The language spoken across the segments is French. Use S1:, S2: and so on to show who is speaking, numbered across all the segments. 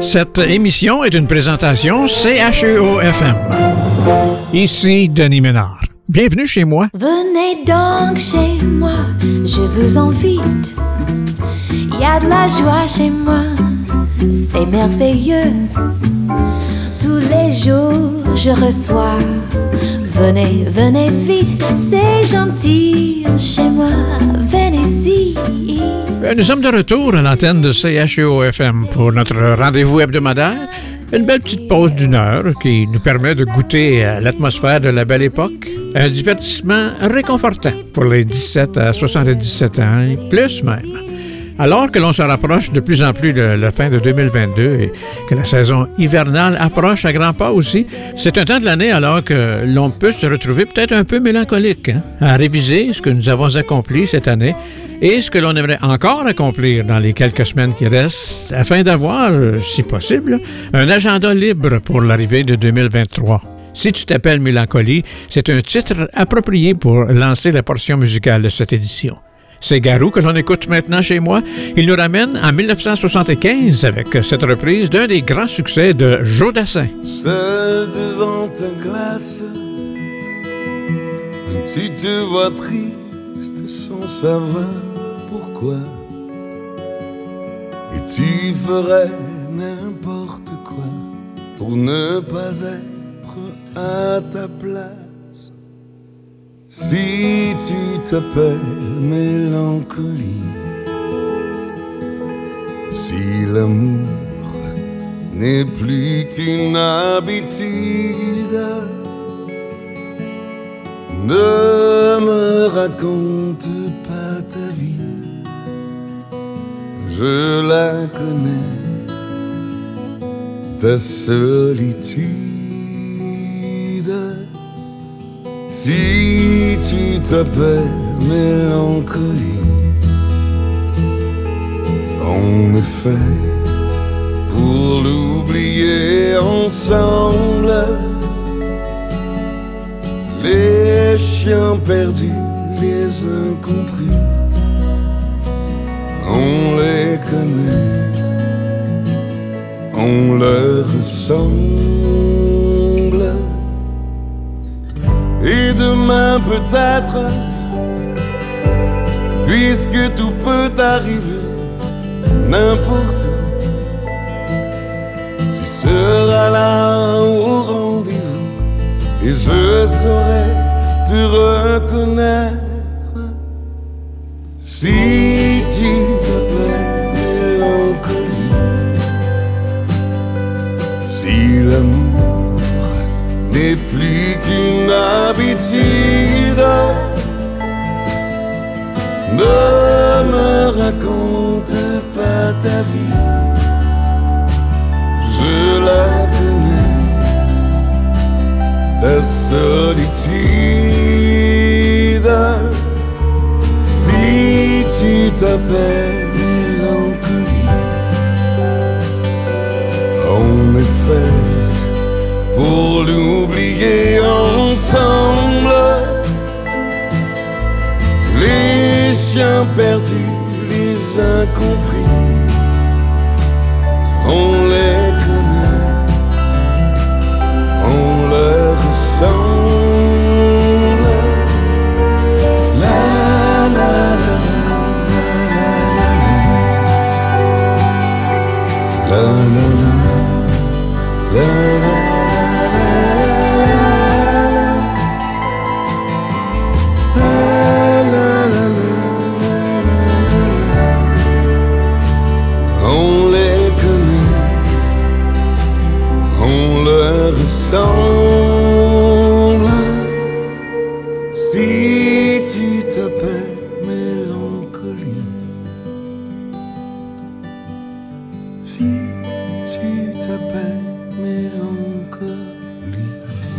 S1: Cette émission est une présentation CHEO-FM. Ici Denis Ménard. Bienvenue chez moi.
S2: Venez donc chez moi, je vous invite. Il y a de la joie chez moi, c'est merveilleux. Tous les jours, je reçois. Venez, venez vite, c'est gentil chez moi, venez-y.
S1: Euh, nous sommes de retour à l'antenne de CHEO-FM pour notre rendez-vous hebdomadaire. Une belle petite pause d'une heure qui nous permet de goûter à l'atmosphère de la belle époque. Un divertissement réconfortant pour les 17 à 77 ans et plus même. Alors que l'on se rapproche de plus en plus de la fin de 2022 et que la saison hivernale approche à grands pas aussi, c'est un temps de l'année alors que l'on peut se retrouver peut-être un peu mélancolique, hein, à réviser ce que nous avons accompli cette année et ce que l'on aimerait encore accomplir dans les quelques semaines qui restent, afin d'avoir, euh, si possible, un agenda libre pour l'arrivée de 2023. Si tu t'appelles Mélancolie, c'est un titre approprié pour lancer la portion musicale de cette édition. C'est Garou que l'on écoute maintenant chez moi. Il nous ramène en 1975 avec cette reprise d'un des grands succès de Jodassin.
S3: Seul devant ta glace, tu te vois triste sans savoir pourquoi. Et tu ferais n'importe quoi pour ne pas être à ta place. Si tu t'appelles mélancolie, si l'amour n'est plus qu'une habitude, ne me raconte pas ta vie, je la connais, ta solitude. Si tu t'appelles mélancolie, en effet, pour l'oublier ensemble, les chiens perdus, les incompris, on les connaît, on leur ressemble. Et demain peut-être, puisque tout peut arriver, n'importe où, tu seras là au rendez-vous. Et je saurai te reconnaître. Si tu Ne me raconte pas ta vie, je la connais, ta solitude. Si tu t'appelles mélancolie, en effet pour l'oublier ensemble. Les chiens perdus, les incompris,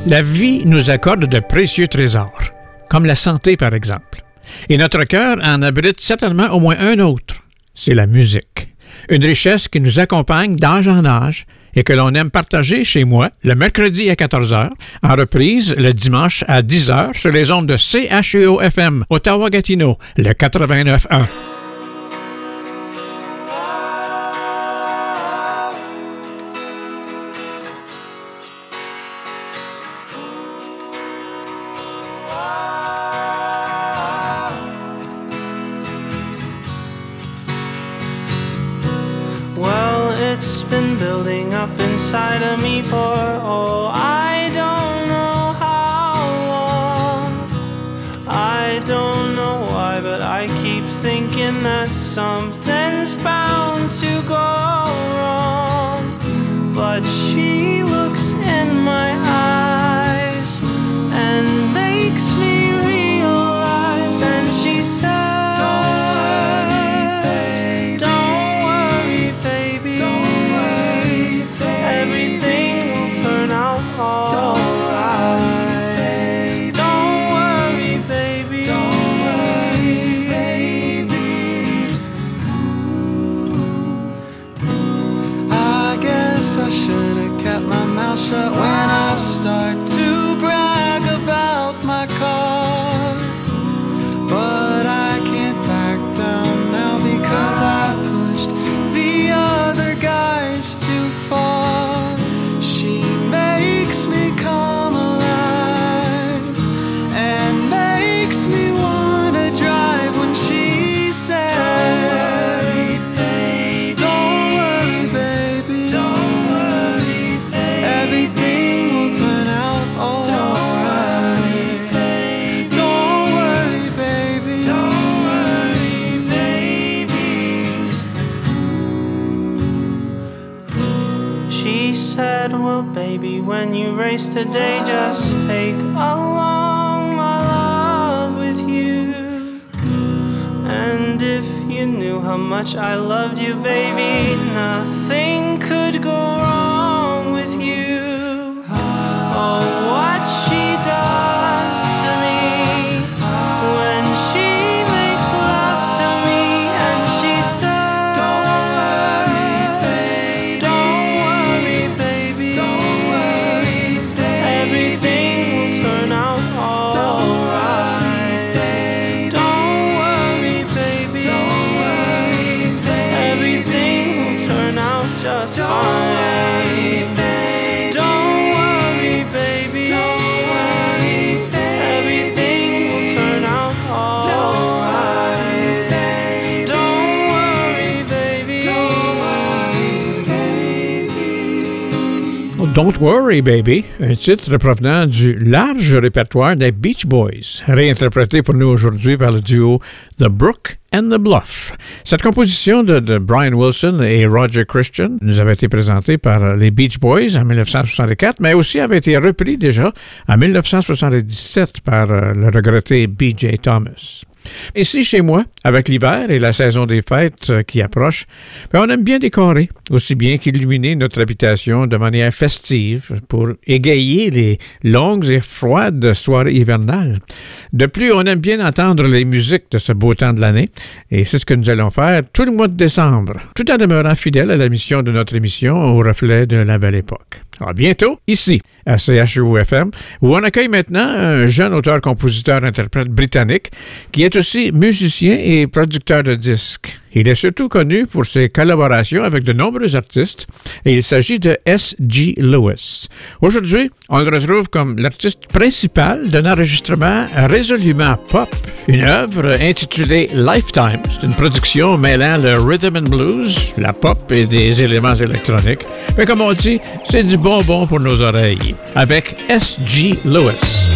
S3: La
S1: vie nous accorde de précieux trésors, comme la santé par exemple. Et notre cœur en abrite certainement au moins un autre, c'est la musique. Une richesse qui nous accompagne d'âge en âge et que l'on aime partager chez moi le mercredi à 14h, en reprise le dimanche à 10h sur les ondes de CHEO-FM Ottawa-Gatineau, le 89.1.
S4: been building up inside of me for, oh, I don't know how long. I don't know why, but I keep thinking that something's today, just take along my love with you. And if you knew how much I loved you, baby, nothing could go wrong Don't Worry Baby,
S1: un titre provenant du large répertoire des Beach Boys, réinterprété pour nous aujourd'hui par le duo The Brook and the Bluff. Cette composition de, Brian Wilson et Roger Christian nous avait été présentée par les Beach Boys en 1964, mais aussi avait été repris déjà en 1977 par euh, le regretté B.J. Thomas. Ici, chez moi, avec l'hiver et la saison des fêtes euh, qui approche, ben, on aime bien décorer, aussi bien qu'illuminer notre habitation de manière festive pour égayer les longues et froides soirées hivernales. De plus, on aime bien entendre les musiques de ce beau temps de l'année, et c'est ce que nous allons faire tout le mois de décembre, tout en demeurant fidèle à la mission de notre émission au reflet de la belle époque. À bientôt, ici, à CHU-FM, où on accueille maintenant un jeune auteur-compositeur-interprète britannique qui est aussi musicien et producteur de disques. Il est surtout connu pour ses collaborations avec de nombreux artistes et il s'agit de S.G. Lewis. Aujourd'hui, on le retrouve comme l'artiste principal d'un enregistrement résolument pop, une œuvre intitulée Lifetime. C'est une production mêlant le rhythm and blues, la pop et des éléments électroniques. Mais comme on dit, c'est du bonbon pour nos oreilles. Avec S.G. Lewis.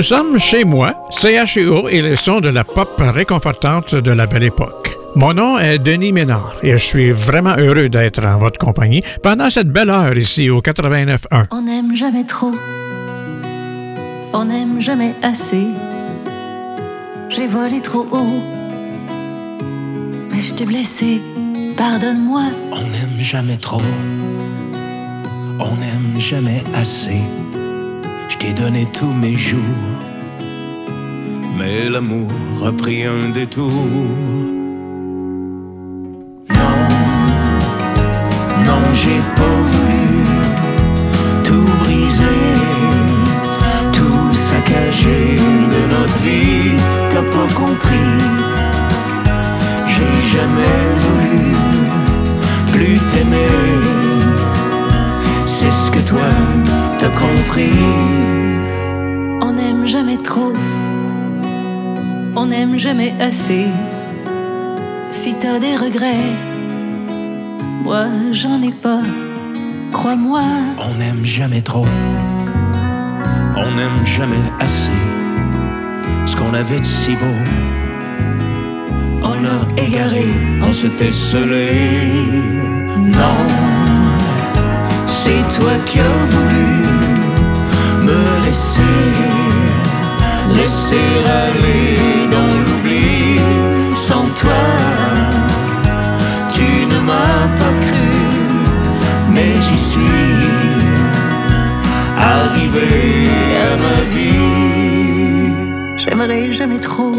S1: Nous sommes chez moi, CHEO et les sons de la pop réconfortante de la belle époque. Mon nom est Denis Ménard et je suis vraiment heureux d'être en votre compagnie pendant cette belle heure ici au 89.1.
S5: On n'aime jamais trop, on n'aime jamais assez. J'ai volé trop haut, mais je t'ai blessé, pardonne-moi.
S6: On n'aime jamais trop, on n'aime jamais assez. Je t'ai donné tous mes jours, mais l'amour a pris un détour. Non, j'ai pas voulu tout briser, tout saccager de notre vie. T'as pas compris, j'ai jamais voulu plus t'aimer.
S5: On n'aime jamais trop, on n'aime jamais assez. Si t'as des regrets, moi j'en ai pas, crois-moi.
S6: On n'aime jamais trop, on n'aime jamais assez. Ce qu'on avait de si beau, on l'a égaré, on s'était scellé. Non, c'est toi qui as voulu me laisser, laisser aller dans l'oubli. Sans toi, tu ne m'as pas cru, mais j'y suis arrivé à ma vie.
S5: J'aimerais jamais trop,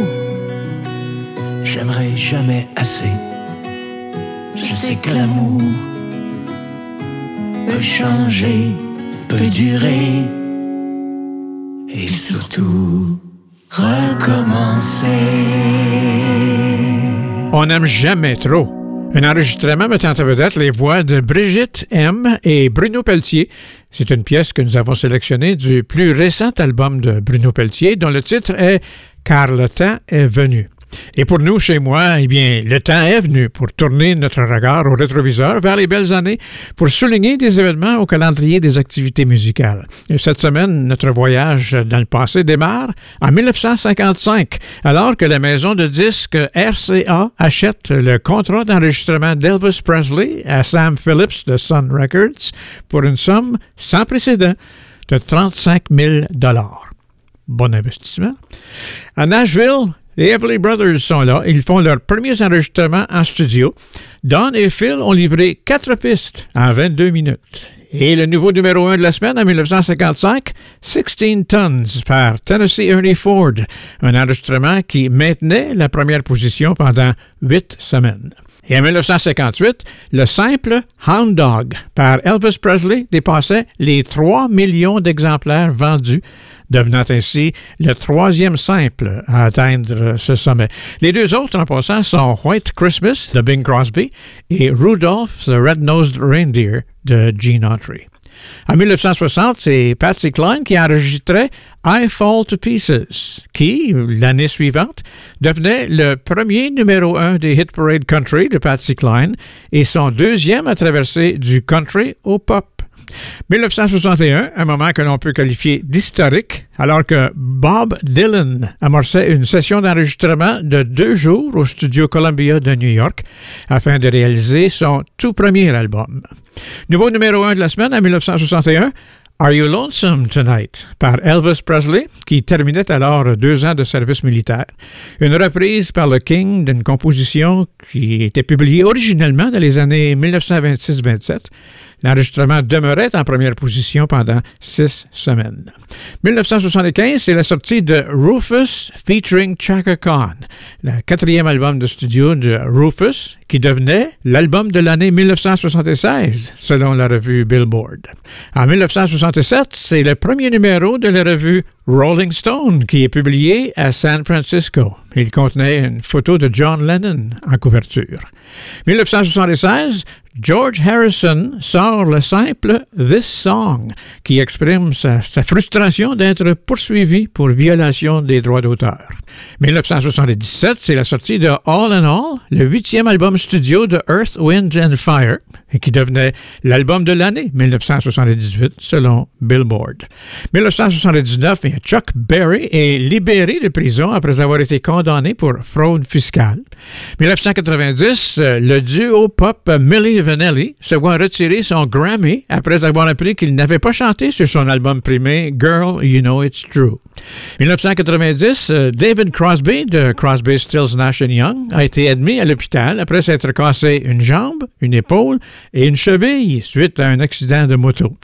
S6: J'aimerais jamais assez. Je sais que l'amour peut changer, peut durer
S1: On n'aime jamais trop. Un enregistrement mettant en vedette les voix de Brigitte M. et Bruno Pelletier. C'est une pièce que nous avons sélectionnée du plus récent album de Bruno Pelletier, dont le titre est Car le temps est venu. Et pour nous, chez moi, eh bien, le temps est venu pour tourner notre regard au rétroviseur vers les belles années, pour souligner des événements au calendrier des activités musicales. Et cette semaine, notre voyage dans le passé démarre en 1955, alors que la maison de disques RCA achète le contrat d'enregistrement d'Elvis Presley à Sam Phillips de Sun Records pour une somme sans précédent de 35 000 Bon investissement. À Nashville, les Everly Brothers sont là. Ils font leurs premiers enregistrements en studio. Don et Phil ont livré quatre pistes en 22 minutes. Et le nouveau numéro 1 de la semaine en 1955, 16 Tons par Tennessee Ernie Ford, un enregistrement qui maintenait la première position pendant huit semaines. Et en 1958, le simple Hound Dog par Elvis Presley dépassait les 3 millions d'exemplaires vendus, devenant ainsi le troisième simple à atteindre ce sommet. Les deux autres en passant sont White Christmas de Bing Crosby et Rudolph the Red-Nosed Reindeer de Gene Autry. En 1960, c'est Patsy Cline qui enregistrait I Fall to Pieces, qui, l'année suivante, devenait le premier numéro un des Hit Parade Country de Patsy Cline et son deuxième à traverser du country au pop. 1961, un moment que l'on peut qualifier d'historique, alors que Bob Dylan amorçait une session d'enregistrement de deux jours au studio Columbia de New York afin de réaliser son tout premier album. Nouveau numéro un de la semaine en 1961, Are You Lonesome Tonight par Elvis Presley, qui terminait alors deux ans de service militaire. Une reprise par le King d'une composition qui était publiée originellement dans les années 1926-27. L'enregistrement demeurait en première position pendant six semaines. 1975, c'est la sortie de Rufus featuring Chaka Khan, le quatrième album de studio de Rufus, qui devenait l'album de l'année 1976, selon la revue Billboard. En 1967, c'est le premier numéro de la revue Rolling Stone qui est publié à San Francisco. Il contenait une photo de John Lennon en couverture. 1976, George Harrison sort le simple This Song, qui exprime sa, frustration d'être poursuivi pour violation des droits d'auteur. 1977, c'est la sortie de All in All, le huitième album studio de Earth, Wind and Fire, et qui devenait l'album de l'année 1978 selon Billboard. 1979, Chuck Berry est libéré de prison après avoir été condamné pour fraude fiscale. 1990, le duo pop Milli Vanilli se voit retirer son Grammy après avoir appris qu'il n'avait pas chanté sur son album primé Girl, You Know It's True. 1990, David Crosby de Crosby, Stills, Nash Young a été admis à l'hôpital après s'être cassé une jambe, une épaule et une cheville suite à un accident de moto.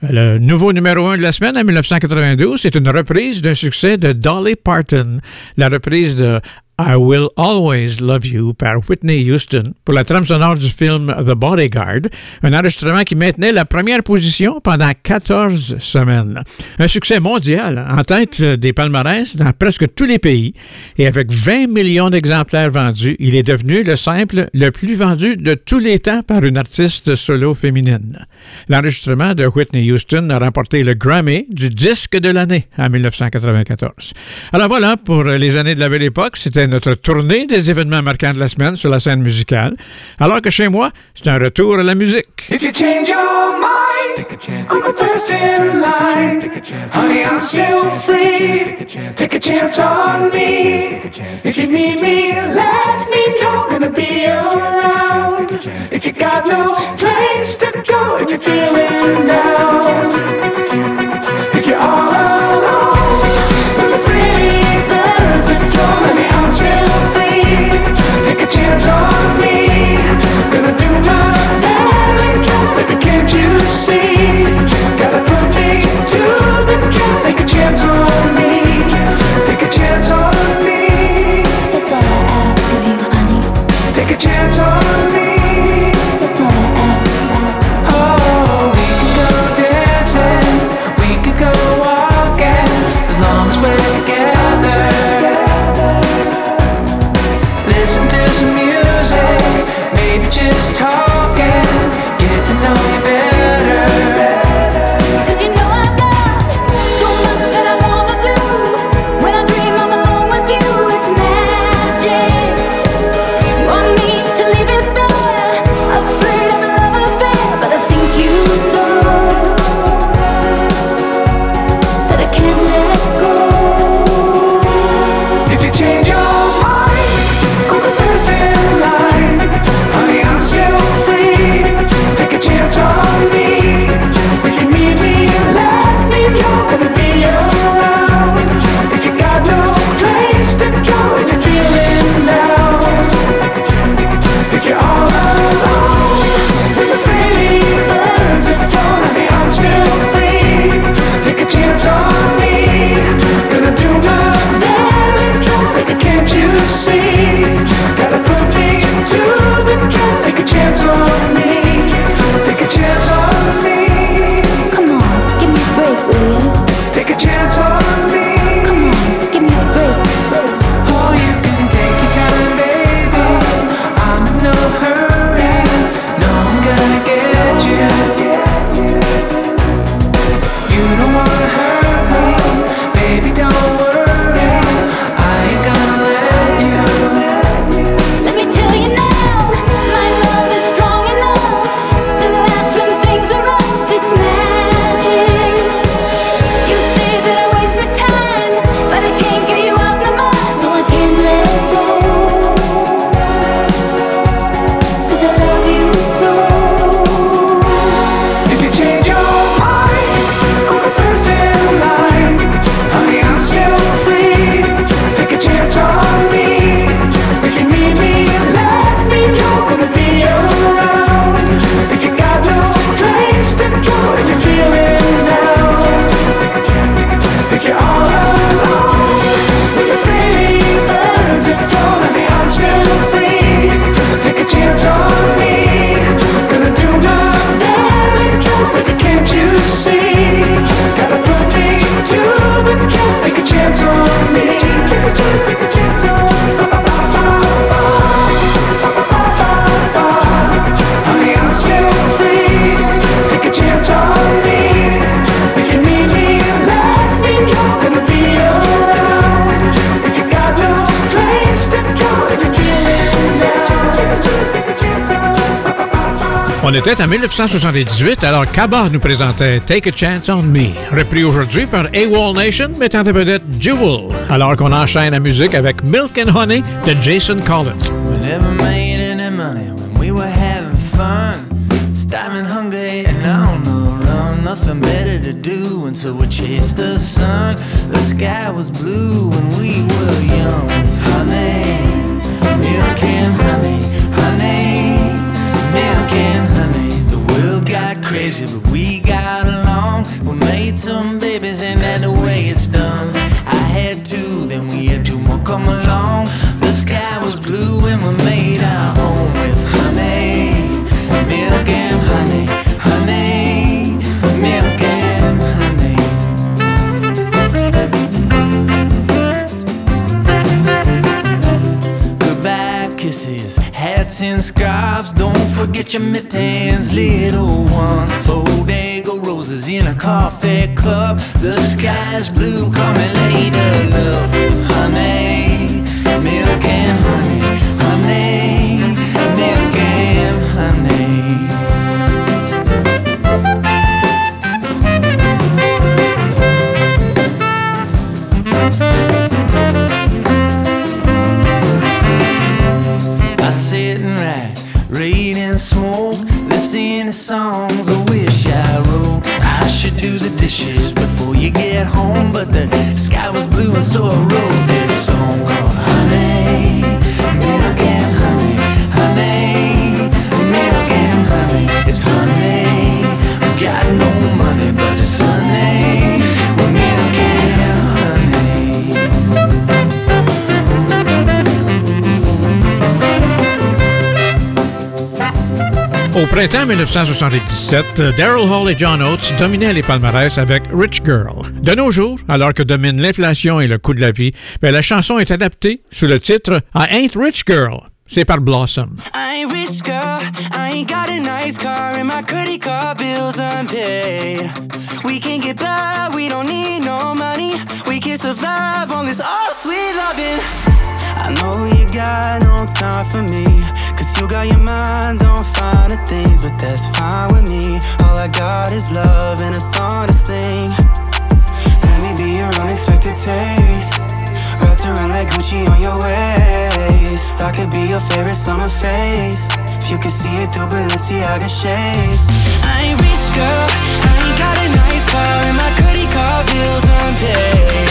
S1: Le nouveau numéro 1 de la semaine en 1992, c'est une reprise d'un succès de Dolly Parton, la reprise de I Will Always Love You par Whitney Houston pour la trame sonore du film The Bodyguard, un enregistrement qui maintenait la première position pendant 14 semaines. Un succès mondial en tête des palmarès dans presque tous les pays et avec 20 millions d'exemplaires vendus, il est devenu le simple le plus vendu de tous les temps par une artiste solo féminine. L'enregistrement de Whitney Houston a remporté le Grammy du disque de l'année en 1994. Alors voilà, pour les années de la belle époque, c'était notre tournée des événements marquants de la semaine sur la scène musicale. Alors que chez moi, c'est un retour à la musique.
S7: If you change your mind, take a chance. I'm the first in line. Take a chance. Honey, I'm still free. Take a chance. Take a chance on me. If you need me, let me know. Gonna be around. If you got no place to go, if you're feeling down, can't you see? Gotta put me to the test. Take a chance on me. Take a chance on me.
S2: That's all I ask of you, honey.
S7: Take a chance on me.
S1: Était en 1978, alors Kaba nous présentait Take a Chance on Me, repris aujourd'hui par AWOL Nation, mettant en vedette Jewel, alors qu'on enchaîne la musique avec Milk and Honey de Jason Collins.
S8: We never made any money when we were having fun. Starving hungry and on the run. Nothing better to do, and so we chased the sun. The sky was blue when we were young. With honey, milk and honey, but we got along. We made some babies, and that's the way it's done. I had two, then we had two more come along. The sky was blue, and we made our home with honey, milk and honey, honey, milk and honey. Goodbye kisses, hats. Forget your mittens, little ones. Bodega roses in a coffee cup. The sky's blue, coming later, love honey, milk and honey, was blue and so I wrote this song called Honey, Milk and Honey, Honey, Milk and Honey. It's honey, I got no money, but it's honey, milk and honey.
S1: Au printemps 1977, Daryl Hall et John Oates dominaient les palmarès avec Rich Girl. De nos jours, alors que domine l'inflation et le coût de la vie, ben, la chanson est adaptée sous le titre I Ain't Rich Girl. C'est par Blossom.
S9: I ain't rich girl, I ain't got a nice car, and my credit card bills unpaid. We can get by, we don't need no money. We can survive on this all sweet loving. I know you got no time for me, cause you got your mind on finer things, but that's fine with me. All I got is love and a song to your favorite summer face. If you could see it through Balenciaga shades. I ain't rich girl, I ain't got a nice car, and my credit card bills unpaid.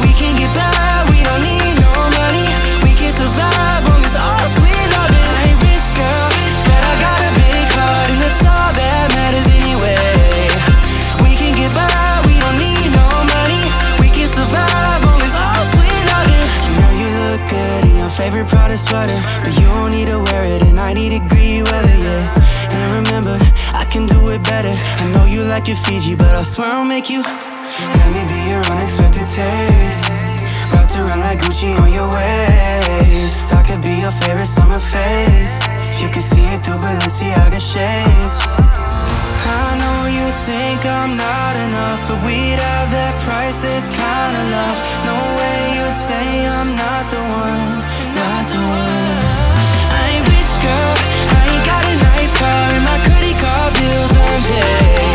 S9: We can get by, we don't need no money. We can survive on this all sweet loving. I ain't rich girl, but I got a big heart, and that's all that matters anyway. We can get by, we don't need no money. We can survive on this all sweet loving. You know you look good in your favorite Prada sweater, like your Fiji, but I swear I'll make you. Let me be your unexpected taste. Wrapped around like Gucci on your waist. I could be your favorite summer face. If you could see it through Balenciaga shades. I know you think I'm not enough, but we'd have that priceless kind of love. No way you'd say I'm not the one, not the one. I ain't rich girl, I ain't got a nice car, and my credit card bills unpaid. We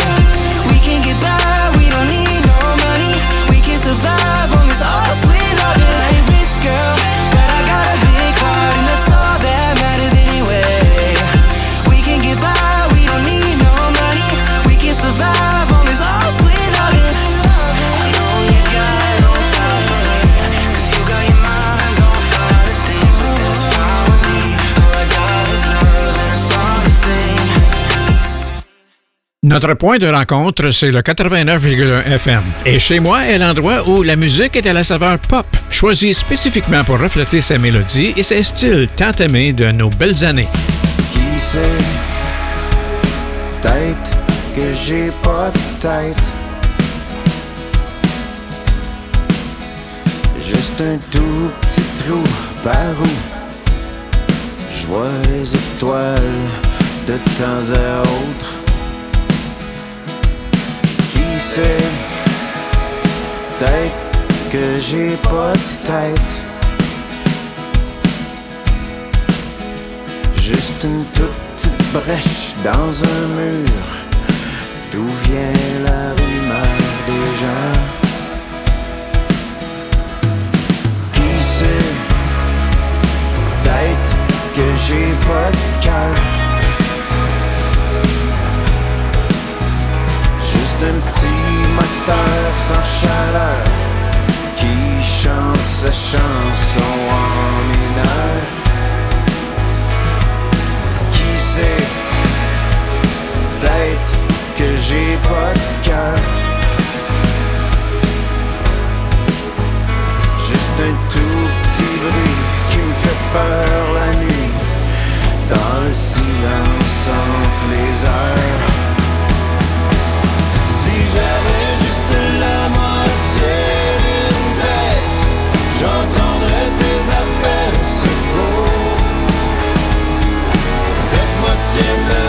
S1: Notre point de rencontre, c'est le 89,1 FM. Et chez moi est l'endroit où la musique est à la saveur pop, choisie spécifiquement pour refléter sa mélodie et ses styles tant aimés de nos belles années.
S8: Qui sait? Peut-être que j'ai pas de tête Juste un tout petit trou par où Je les étoiles de temps à autre Sait Peut-être que j'ai pas de tête Juste une toute petite brèche
S6: dans un mur d'où vient la rumeur des gens? Qui sait, peut-être que j'ai pas de cœur. Juste un petit moteur sans chaleur qui chante sa chanson en mineur. Qui sait, peut-être que j'ai pas de cœur? Juste un tout petit bruit qui me fait peur la nuit, dans le silence entre les heures. J'avais juste la moitié d'une tête, j'entendrais tes appels au secours. Cette moitié me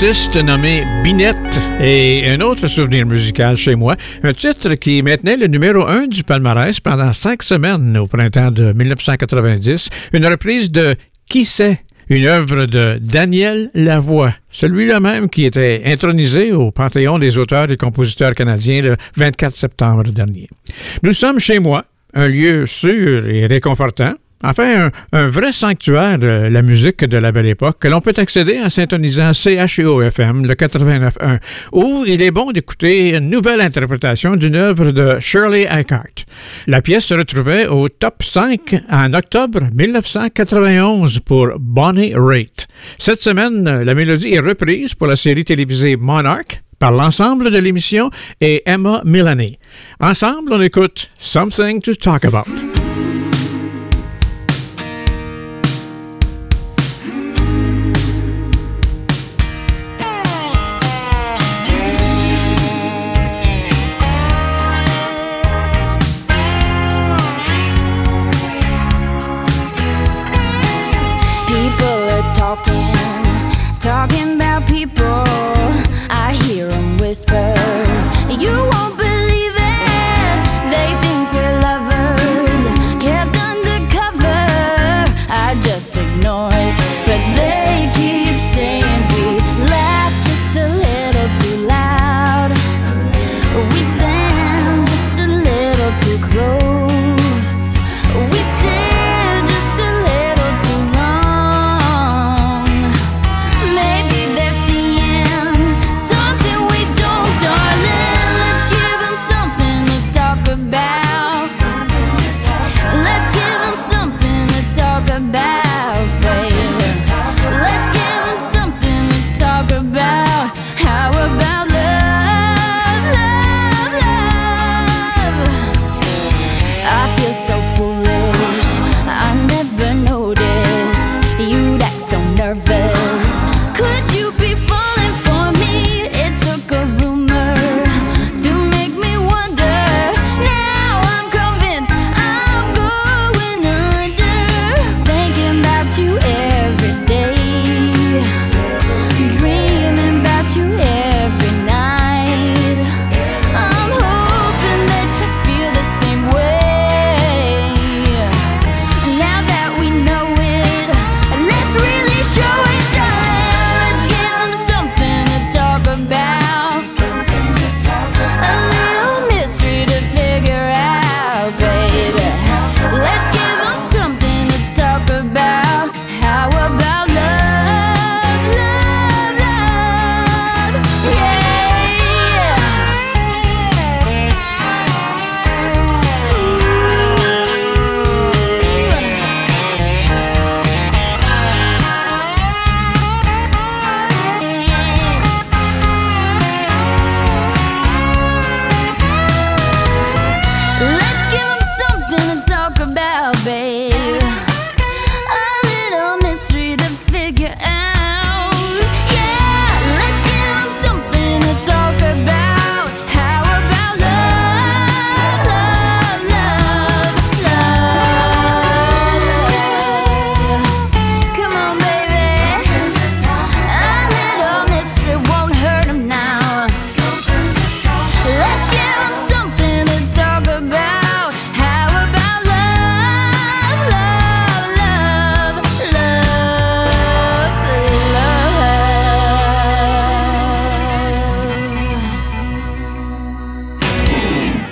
S1: artiste nommé Binette et un autre souvenir musical chez moi. Un titre qui maintenait le numéro 1 du palmarès pendant cinq semaines au printemps de 1990. Une reprise de Qui sait? Une œuvre de Daniel Lavoie, celui-là même qui était intronisé au Panthéon des auteurs et compositeurs canadiens le 24 septembre dernier. Nous sommes chez moi, un lieu sûr et réconfortant, Enfin, un, vrai sanctuaire de la musique de la belle époque que l'on peut accéder en syntonisant CHEO-FM, le 89.1, où il est bon d'écouter une nouvelle interprétation d'une œuvre de Shirley Eckhart. La pièce se retrouvait au top 5 en octobre 1991 pour Bonnie Raitt. Cette semaine, la mélodie est reprise pour la série télévisée Monarch par l'ensemble de l'émission et Emma Milani. Ensemble, on écoute Something to Talk About.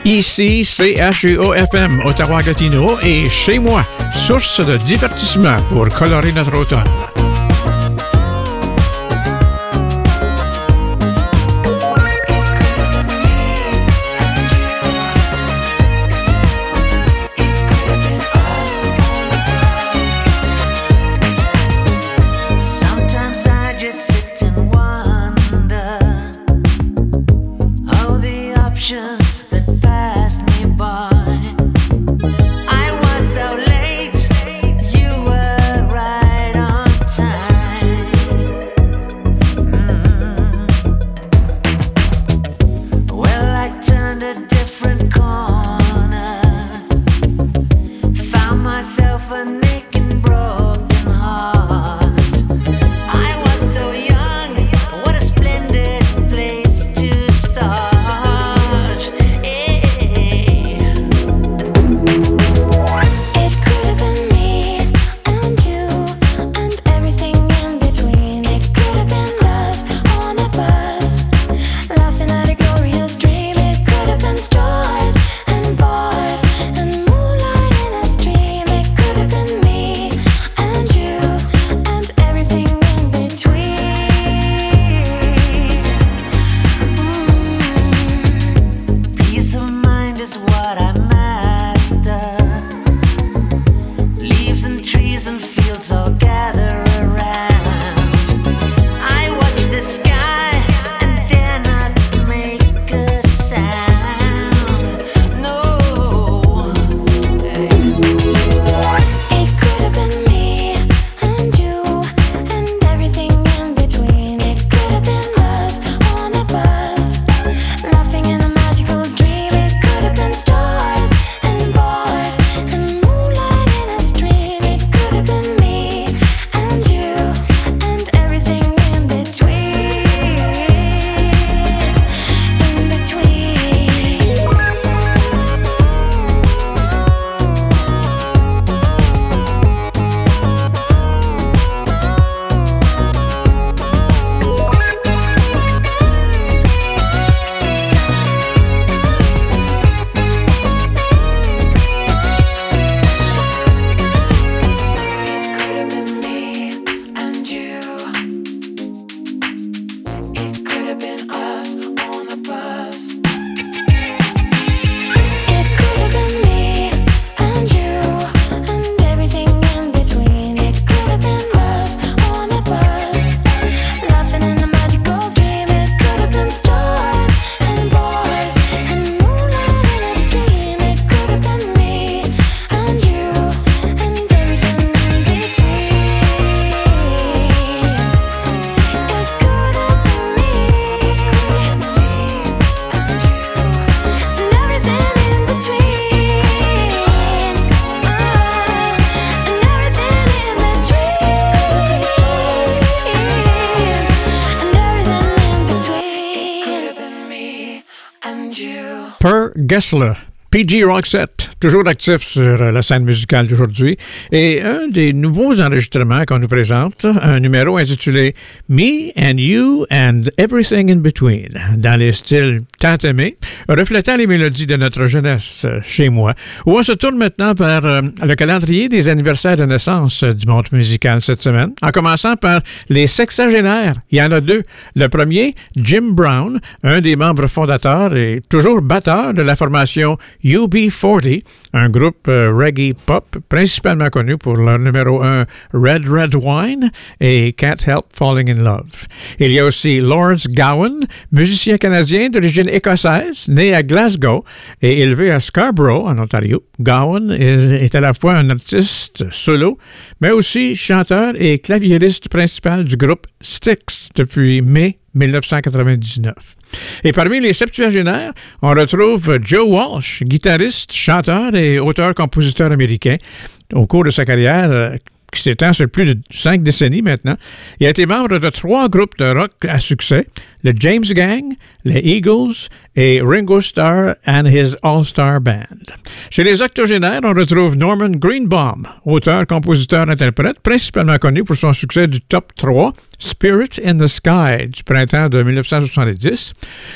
S6: Ici, CHUO-FM, Ottawa-Gatineau et chez moi, source de divertissement pour colorer notre automne.
S1: Gessler. PG Roxette, toujours actif sur la scène musicale d'aujourd'hui, et un des nouveaux enregistrements qu'on nous présente, un numéro intitulé Me and You and Everything in Between, dans les styles tant aimés, reflétant les mélodies de notre jeunesse chez moi, où on se tourne maintenant vers euh, le calendrier des anniversaires de naissance du monde musical cette semaine, en commençant par les sexagénaires. Il y en a deux. Le premier, Jim Brown, un des membres fondateurs et toujours batteur de la formation UB40, un groupe euh, reggae pop principalement connu pour leur numéro 1 Red Red Wine et Can't Help Falling in Love. Il y a aussi Lawrence Gowan, musicien canadien d'origine écossaise, né à Glasgow et élevé à Scarborough, en Ontario. Gowan est, est à la fois un artiste solo, mais aussi chanteur et claviériste principal du groupe Styx depuis mai 1999. Et parmi les septuagénaires, on retrouve Joe Walsh, guitariste, chanteur et auteur-compositeur américain. Au cours de sa carrière, euh, qui s'étend sur plus de cinq décennies maintenant, il a été membre de trois groupes de rock à succès, le James Gang, les Eagles et Ringo Starr and his All-Star Band. Chez les octogénaires, on retrouve Norman Greenbaum, auteur, compositeur, interprète, principalement connu pour son succès du top 3, Spirit in the Sky, du printemps de 1970.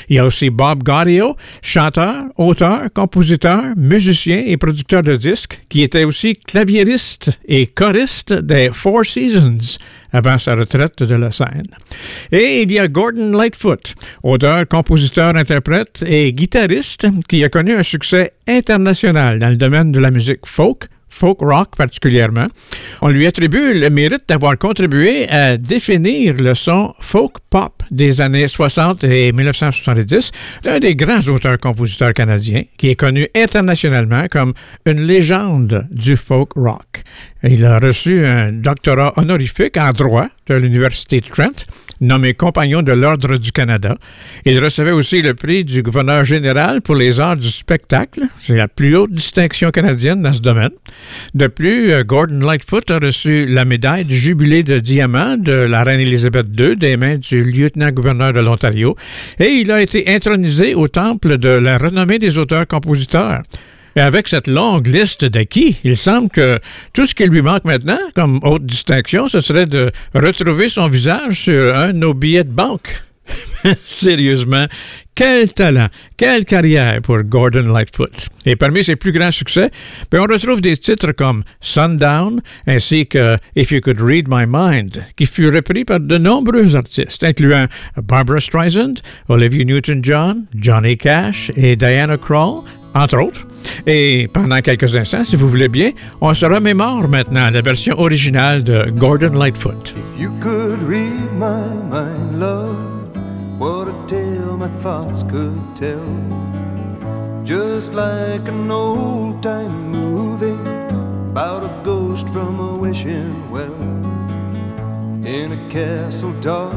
S1: Il y a aussi Bob Gaudio, chanteur, auteur, compositeur, musicien et producteur de disques, qui était aussi claviériste et choriste des Four Seasons avant sa retraite de la scène. Et il y a Gordon Lightfoot, auteur, compositeur, interprète et guitariste qui a connu un succès international dans le domaine de la musique folk, folk rock particulièrement. On lui attribue le mérite d'avoir contribué à définir le son folk pop des années 60 et 1970 d'un des grands auteurs-compositeurs canadiens qui est connu internationalement comme une légende du folk rock. Il a reçu un doctorat honorifique en droit de l'Université Trent nommé compagnon de l'Ordre du Canada. Il recevait aussi le prix du gouverneur général pour les arts du spectacle. C'est la plus haute distinction canadienne dans ce domaine. De plus, euh, Gordon Lightfoot a reçu la médaille du jubilé de diamant de la reine Élisabeth II des mains du lieutenant-gouverneur de l'Ontario et il a été intronisé au temple de la renommée des auteurs-compositeurs. Et avec cette longue liste d'acquis, il semble que tout ce qui lui manque maintenant, comme haute distinction, ce serait de retrouver son visage sur un de nos billets de banque. Sérieusement, quel talent, quelle carrière pour Gordon Lightfoot. Et parmi ses plus grands succès, ben, on retrouve des titres comme Sundown ainsi que If You Could Read My Mind, qui fut repris par de nombreux artistes, incluant Barbara Streisand, Olivia Newton-John, Johnny Cash et Diana Krall, entre autres. Et pendant quelques instants, si vous voulez bien, on se remémore maintenant la version originale de Gordon Lightfoot.
S6: If you could read my mind, love, what a tale my thoughts could tell. Just like an old time movie about a ghost from a wishing well. In a castle dark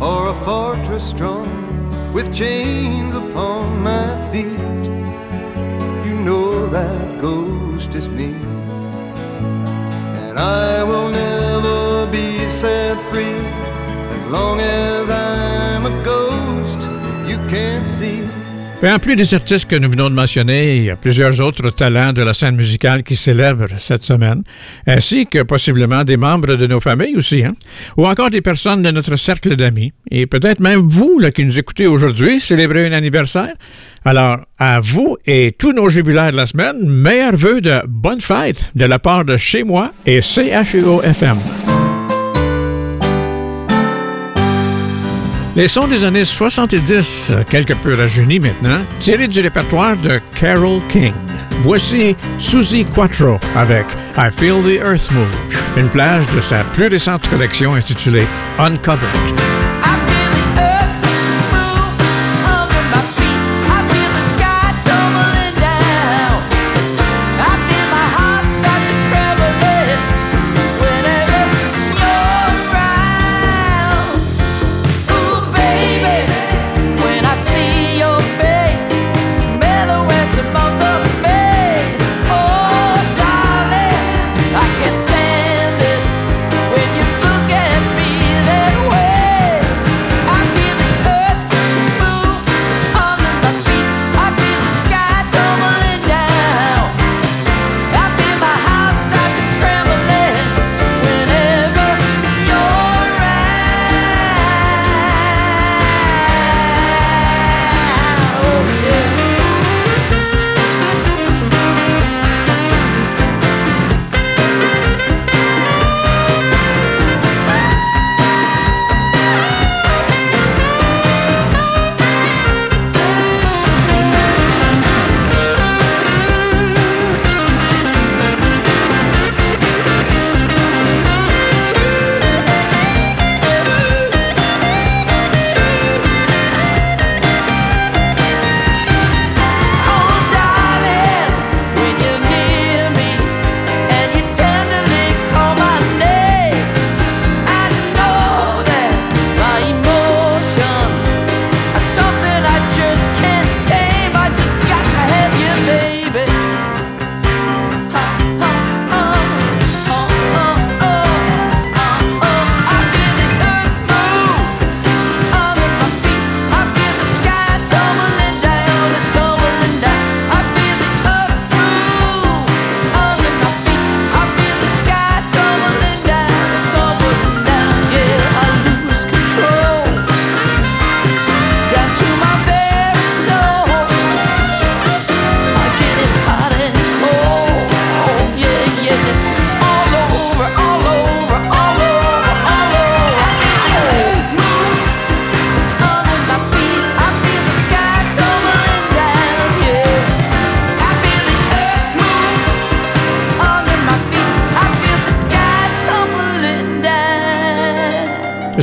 S6: or a fortress strong with chains upon my feet. That ghost is me. And I will never be set free as long as I'm a ghost you can't see.
S1: En plus des artistes que nous venons de mentionner, il y a plusieurs autres talents de la scène musicale qui célèbrent cette semaine, ainsi que possiblement des membres de nos familles aussi, hein? ou encore des personnes de notre cercle d'amis, et peut-être même vous là, qui nous écoutez aujourd'hui célébrer un anniversaire. Alors, à vous et tous nos jubilaires de la semaine, meilleurs vœux de bonne fête de la part de chez moi et CHUO FM. Les sons des années 70, quelque peu rajeunis maintenant, tirés du répertoire de Carole King. Voici Susie Quattro avec I Feel the Earth Move, une plage de sa plus récente collection intitulée Uncovered.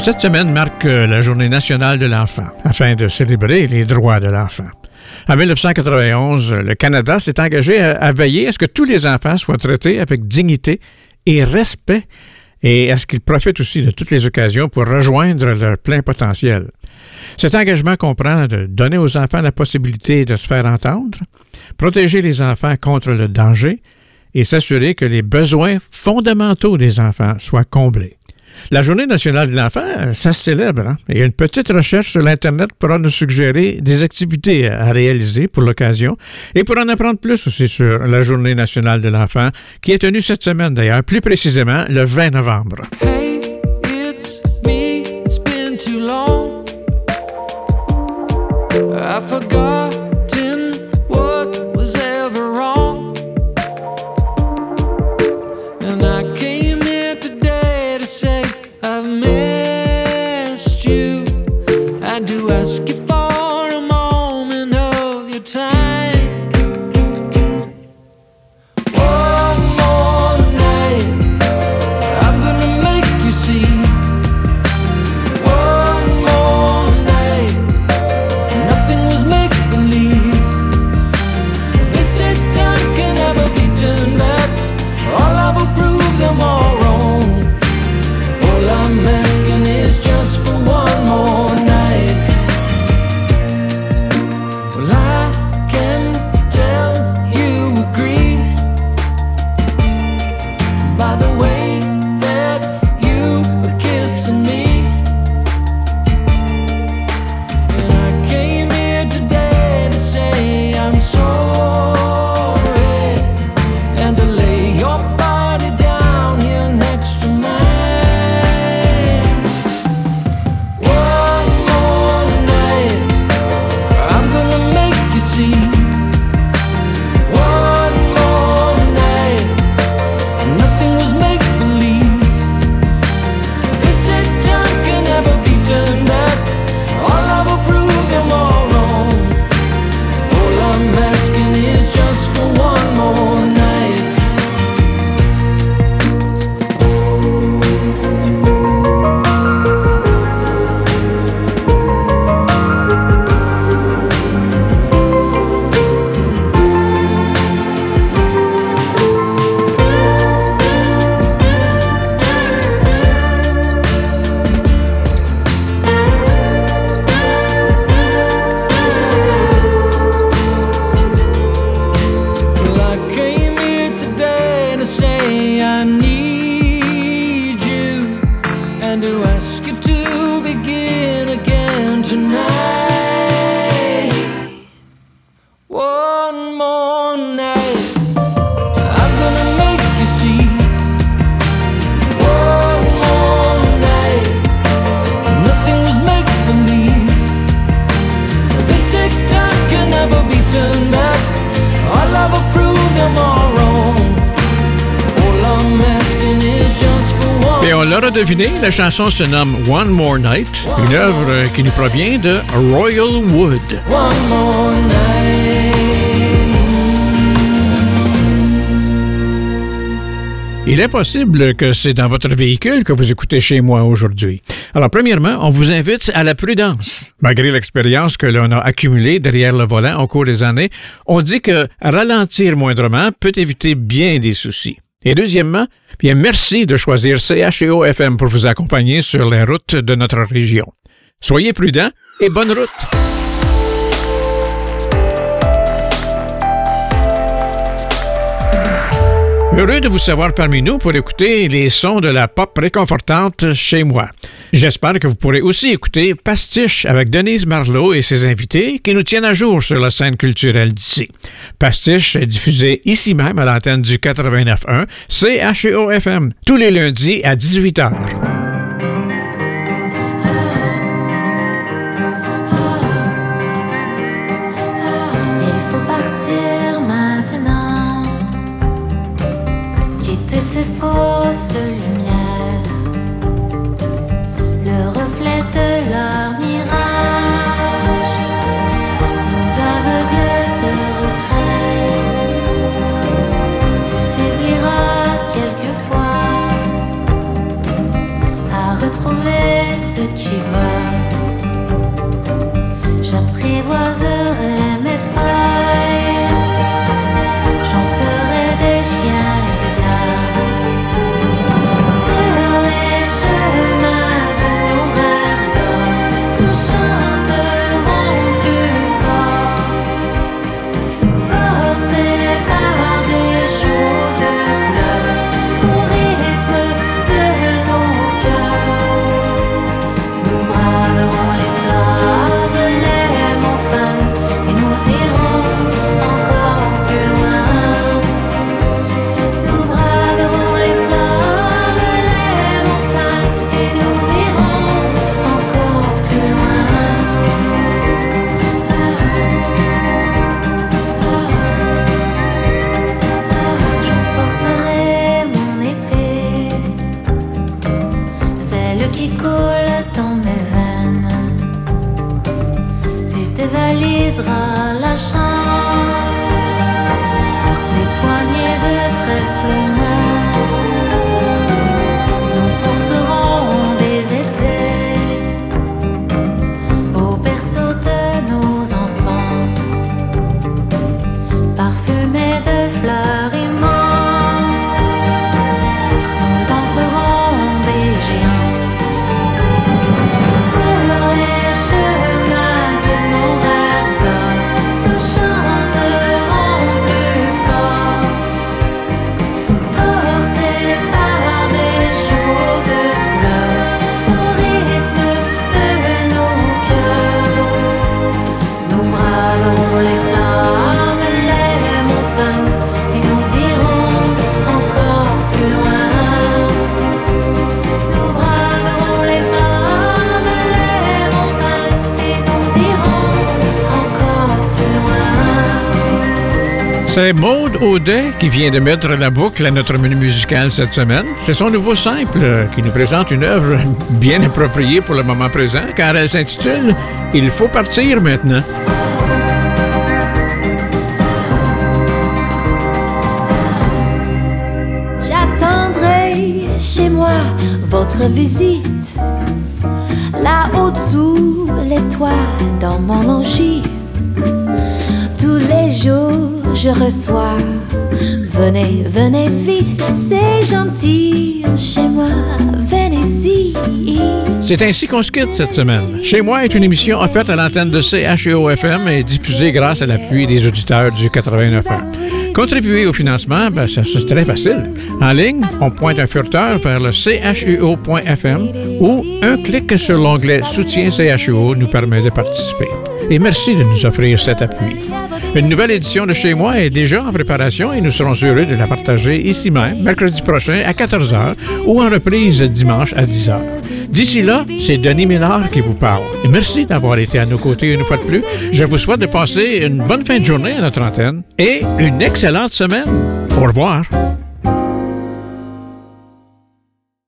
S1: Cette semaine marque euh, la Journée nationale de l'enfant, afin de célébrer les droits de l'enfant. En 1991, le Canada s'est engagé à, veiller à ce que tous les enfants soient traités avec dignité et respect et à ce qu'ils profitent aussi de toutes les occasions pour rejoindre leur plein potentiel. Cet engagement comprend de donner aux enfants la possibilité de se faire entendre, protéger les enfants contre le danger et s'assurer que les besoins fondamentaux des enfants soient comblés. La Journée nationale de l'enfant, ça se célèbre. Hein? Et une petite recherche sur l'Internet pourra nous suggérer des activités à réaliser pour l'occasion. Et pour en apprendre plus aussi sur la Journée nationale de l'enfant, qui est tenue cette semaine d'ailleurs, plus précisément le 20 novembre.
S10: I forgotten for one.
S1: Et on l'aura deviné, la chanson se nomme One More Night, une œuvre qui nous provient de Royal Wood.
S10: One more night.
S1: Il est possible que c'est dans votre véhicule que vous écoutez chez moi aujourd'hui. Alors, premièrement, on vous invite à la prudence. Malgré l'expérience que l'on a accumulée derrière le volant au cours des années, on dit que ralentir moindrement peut éviter bien des soucis. Et deuxièmement, bien merci de choisir CHEO FM pour vous accompagner sur les routes de notre région. Soyez prudents et bonne route. Heureux de vous savoir parmi nous pour écouter les sons de la pop réconfortante chez moi. J'espère que vous pourrez aussi écouter Pastiche avec Denise Marlowe et ses invités qui nous tiennent à jour sur la scène culturelle d'ici. Pastiche est diffusé ici même à l'antenne du 89.1 CHEO-FM tous les lundis à 18h.
S2: Il faut partir maintenant,
S1: C'est Maude Audet qui vient de mettre la boucle à notre menu musical cette semaine. C'est son nouveau simple euh, qui nous présente une œuvre bien appropriée pour le moment présent car elle s'intitule Il faut partir maintenant.
S2: J'attendrai chez moi votre visite. Là-haut sous les toits dans mon logis. Tous les jours je reçois. Venez, venez vite, c'est gentil chez moi, venez-y.
S1: C'est ainsi qu'on se quitte cette semaine. Chez moi est une émission offerte à l'antenne de CHEO-FM et diffusée grâce à l'appui des auditeurs du 89 ans. Contribuer au financement, ben, c'est très facile. En ligne, on pointe un furteur vers le chuo.fm ou un clic sur l'onglet Soutien CHUO nous permet de participer. Et merci de nous offrir cet appui. Une nouvelle édition de Chez moi est déjà en préparation et nous serons heureux de la partager ici même, mercredi prochain à 14h ou en reprise dimanche à 10h. D'ici là, c'est Denis Millard qui vous parle. Merci d'avoir été à nos côtés une fois de plus. Je vous souhaite de passer une bonne fin de journée à notre antenne et une excellente semaine. Au revoir.